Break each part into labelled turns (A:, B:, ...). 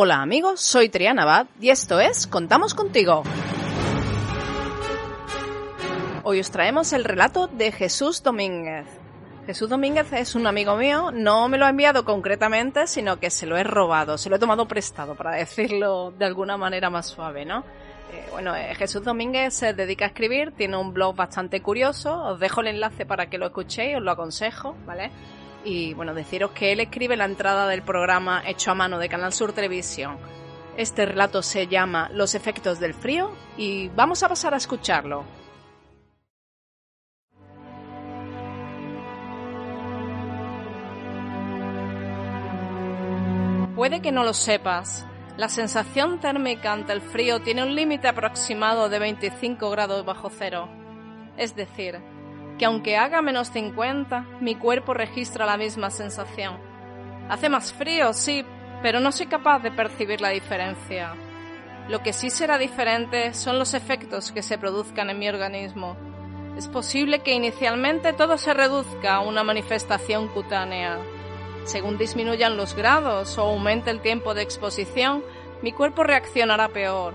A: Hola amigos, soy Triana Abad y esto es Contamos contigo. Hoy os traemos el relato de Jesús Domínguez. Jesús Domínguez es un amigo mío, no me lo ha enviado concretamente, sino que se lo he robado, se lo he tomado prestado, para decirlo de alguna manera más suave, ¿no? Eh, bueno, eh, Jesús Domínguez se dedica a escribir, tiene un blog bastante curioso, os dejo el enlace para que lo escuchéis, os lo aconsejo, ¿vale? Y bueno, deciros que él escribe la entrada del programa hecho a mano de Canal Sur Televisión. Este relato se llama Los efectos del frío y vamos a pasar a escucharlo. Puede que no lo sepas. La sensación térmica ante el frío tiene un límite aproximado de 25 grados bajo cero. Es decir, que aunque haga menos 50, mi cuerpo registra la misma sensación. Hace más frío, sí, pero no soy capaz de percibir la diferencia. Lo que sí será diferente son los efectos que se produzcan en mi organismo. Es posible que inicialmente todo se reduzca a una manifestación cutánea, según disminuyan los grados o aumente el tiempo de exposición, mi cuerpo reaccionará peor.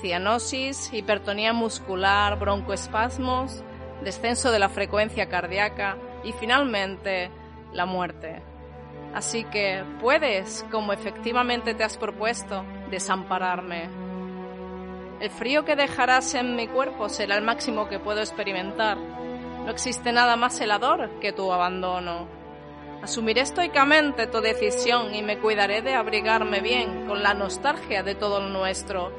A: Cianosis, hipertonía muscular, broncoespasmos, descenso de la frecuencia cardíaca y finalmente la muerte. Así que puedes, como efectivamente te has propuesto, desampararme. El frío que dejarás en mi cuerpo será el máximo que puedo experimentar. No existe nada más helador que tu abandono. Asumiré estoicamente tu decisión y me cuidaré de abrigarme bien con la nostalgia de todo lo nuestro.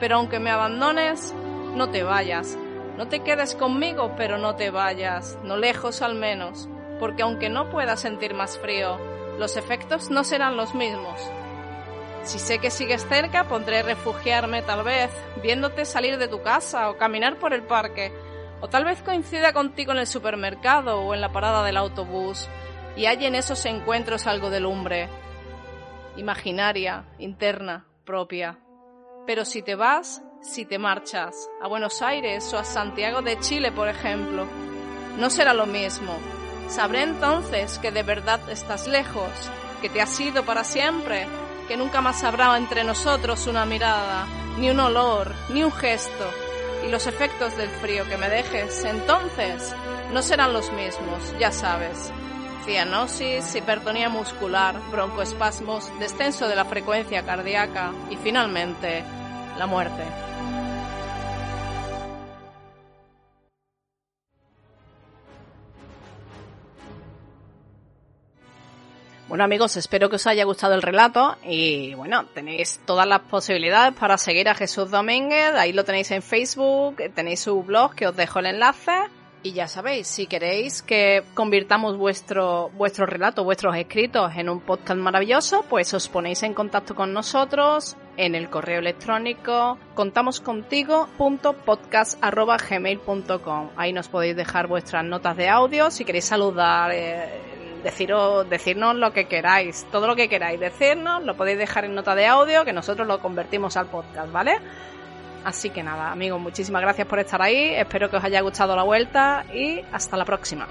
A: Pero aunque me abandones, no te vayas. No te quedes conmigo, pero no te vayas, no lejos al menos, porque aunque no pueda sentir más frío, los efectos no serán los mismos. Si sé que sigues cerca, pondré refugiarme tal vez, viéndote salir de tu casa o caminar por el parque, o tal vez coincida contigo en el supermercado o en la parada del autobús, y hay en esos encuentros algo de lumbre, imaginaria, interna, propia. Pero si te vas, si te marchas a Buenos Aires o a Santiago de Chile, por ejemplo, no será lo mismo. Sabré entonces que de verdad estás lejos, que te has ido para siempre, que nunca más habrá entre nosotros una mirada, ni un olor, ni un gesto, y los efectos del frío que me dejes, entonces, no serán los mismos, ya sabes cianosis, hipertonía muscular, broncoespasmos, descenso de la frecuencia cardíaca y finalmente la muerte. Bueno amigos, espero que os haya gustado el relato y bueno, tenéis todas las posibilidades para seguir a Jesús Domínguez, ahí lo tenéis en Facebook, tenéis su blog que os dejo el enlace. Y ya sabéis, si queréis que convirtamos vuestro, relato, vuestros escritos en un podcast maravilloso, pues os ponéis en contacto con nosotros en el correo electrónico contamoscontigo.podcast.gmail.com. Ahí nos podéis dejar vuestras notas de audio, si queréis saludar, eh, deciros, decirnos lo que queráis, todo lo que queráis decirnos, lo podéis dejar en nota de audio, que nosotros lo convertimos al podcast, ¿vale? Así que nada, amigos, muchísimas gracias por estar ahí. Espero que os haya gustado la vuelta y hasta la próxima.